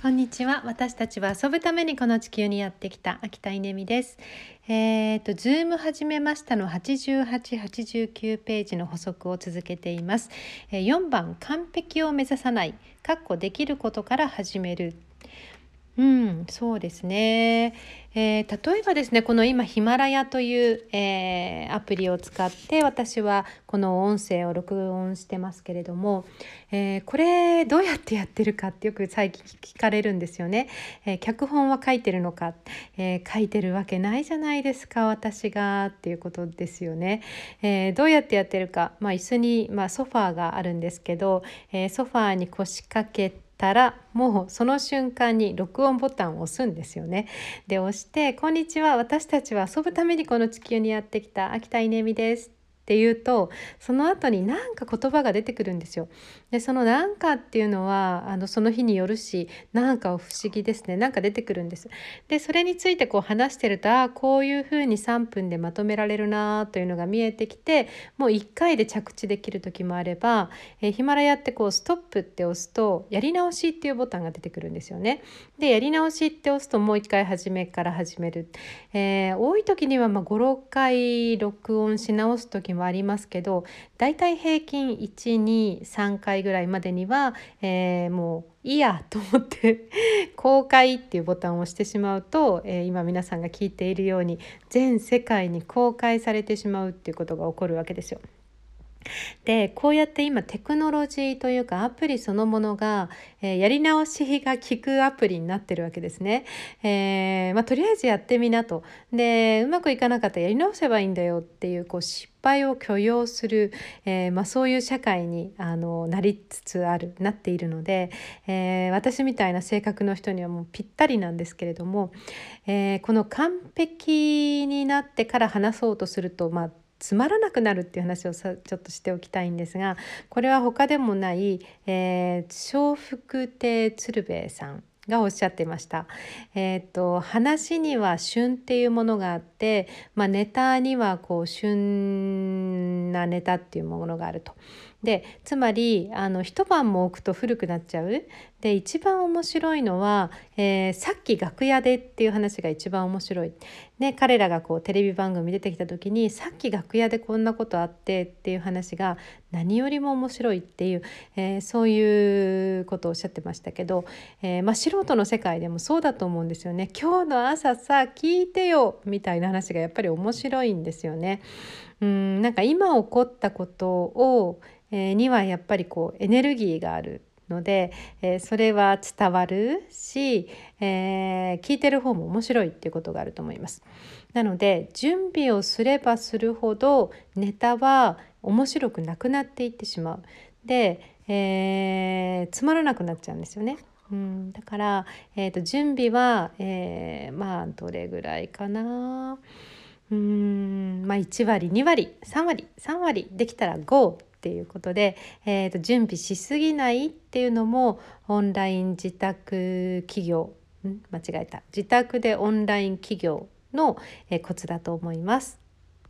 こんにちは。私たちは遊ぶためにこの地球にやってきた秋田稲美です。えっ、ー、とズーム始めましたの8889ページの補足を続けています、えー、4番完璧を目指さない。かっこできることから始める。うん、そうですね。えー、例えばですねこの今ヒマラヤという、えー、アプリを使って私はこの音声を録音してますけれども、えー、これどうやってやってるかってよく最近聞かれるんですよね。え脚本は書いてるのか、え書いてるわけないじゃないですか私がっていうことですよね。えどうやってやってるか、まあ、椅子に、まあ、ソファーがあるんですけど、えソファーに腰掛けてたらもうその瞬間に録音ボタンを押すんですよね。で押して「こんにちは。私たちは遊ぶためにこの地球にやってきた。秋田稲美です」って言うとその後に何か言葉が出てくるんですよ。でその何かっていうのはあのその日によるしなんか不思議ですねなんか出てくるんです。でそれについてこう話してるとあこういうふうに3分でまとめられるなというのが見えてきてもう1回で着地できる時もあれば、え、ヒマラヤってこうストップって押すとやり直しっていうボタンが出てくるんですよね。でやり直しって押すともう1回初めから始める。えー、多い時にはま56回録音し直す時もはありますけどだいたい平均123回ぐらいまでには、えー、もういいやと思って 公開っていうボタンを押してしまうと、えー、今皆さんが聞いているように全世界に公開されてしまうっていうことが起こるわけですよ。でこうやって今テクノロジーというかアプリそのものが、えー、やり直しが効くアプリになってるわけですね。えー、まあ、とりあえずやってみなと。でうまくいかなかったらやり直せばいいんだよっていうこう失敗を許容する、えー、まあ、そういう社会にあのなりつつあるなっているので、え私みたいな性格の人にはもうぴったりなんですけれども、えこの完璧になってから話そうとするとまあつまらなくなるっていう話をさちょっとしておきたいんですがこれは他でもない、えー、笑福亭鶴瓶さんがおっしゃってました。えーと、話には旬っていうものがあって、まあ、ネタにはこう旬なネタっていうものがあると。でつまりあの一晩も置くと古くなっちゃうで一番面白いのは、えー、さっき楽屋でっていう話が一番面白い、ね、彼らがこうテレビ番組出てきた時にさっき楽屋でこんなことあってっていう話が何よりも面白いっていう、えー、そういうことをおっしゃってましたけど、えー、まあ、素人の世界でもそうだと思うんですよね。今日の朝さ聞いてよみたいな話がやっぱり面白いんですよね。うんなんか今起こったことを、にはやっぱりこうエネルギーがあるので、えー、それは伝わるし、えー、聞いてる方も面白いっていうことがあると思います。なので準備をすればするほどネタは面白くなくなっていってしまう。で、えー、つまらなくなっちゃうんですよね。うん、だから、えーと、準備は、えー、まあどれぐらいかなうんまあ1割2割3割3割できたら GO っていうことで、えー、と準備しすぎないっていうのもオンライン自宅企業ん？間違えた自宅でオンライン企業の、コツだと思います。